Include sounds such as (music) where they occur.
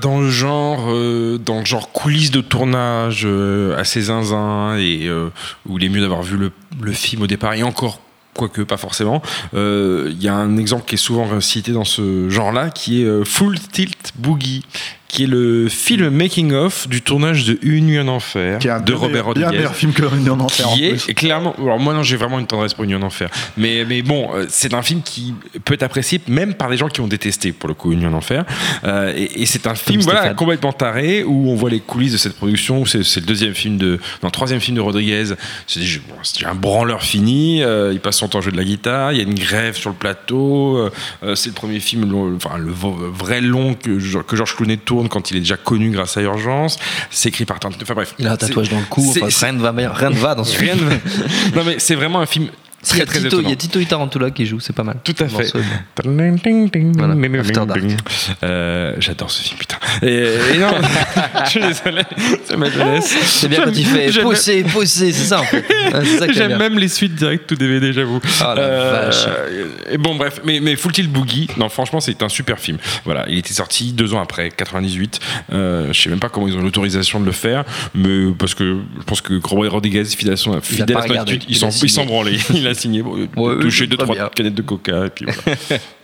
Dans le genre, euh, dans le genre coulisses de tournage euh, assez zinzin et euh, où il est mieux d'avoir vu le, le film au départ et encore quoique pas forcément. Euh, Il y a un exemple qui est souvent cité dans ce genre-là, qui est euh, Full Tilt Boogie, qui est le film making of du tournage de Une nuit en enfer Qui est un de Robert meilleur- bien Rodriguez. meilleur film que Une en enfer. en Qui plus. est clairement. Alors moi non, j'ai vraiment une tendresse pour Une nuit en enfer. Mais mais bon, euh, c'est un film qui peut être apprécié même par des gens qui ont détesté pour le coup Une nuit en enfer. Euh, et et c'est un film voilà complètement taré où on voit les coulisses de cette production. C'est c'est le deuxième film de, non, le troisième film de Rodriguez. C'est un branleur fini. Euh, il passe son temps à jouer de la guitare. Il y a une grève sur le plateau. Euh, c'est le premier film, le- enfin le vrai long que, que Georges Clooney tourne quand il est déjà connu grâce à Urgence. C'est écrit par Tarantino. Enfin bref. Il a un tatouage dans le cou. Enfin, rien ne va, rien ne va dans ce film. non mais c'est vraiment un film il y très a très Tito, il y a Tito Tarantula qui joue, c'est pas mal. Tout à fait. Voilà. Euh, J'adore ce film, putain. Et, et non, (laughs) je suis désolé, c'est ma jeunesse. C'est bien quand il fait pousser, pousser, c'est ça en fait. (laughs) J'aime même les suites directes tout DVD, j'avoue. Ah, la vache. Et bon, bref, mais, mais Full Tilt Boogie, non, franchement, c'est un super film. Voilà, il était sorti deux ans après, 98. Euh, je sais même pas comment ils ont l'autorisation de le faire, mais parce que je pense que Robert Rodriguez, fidèle à son, attitude, il s'en branlait. Il a signé, bon, Ouais, touché deux, trois bien. canettes de coca, et puis voilà. (laughs)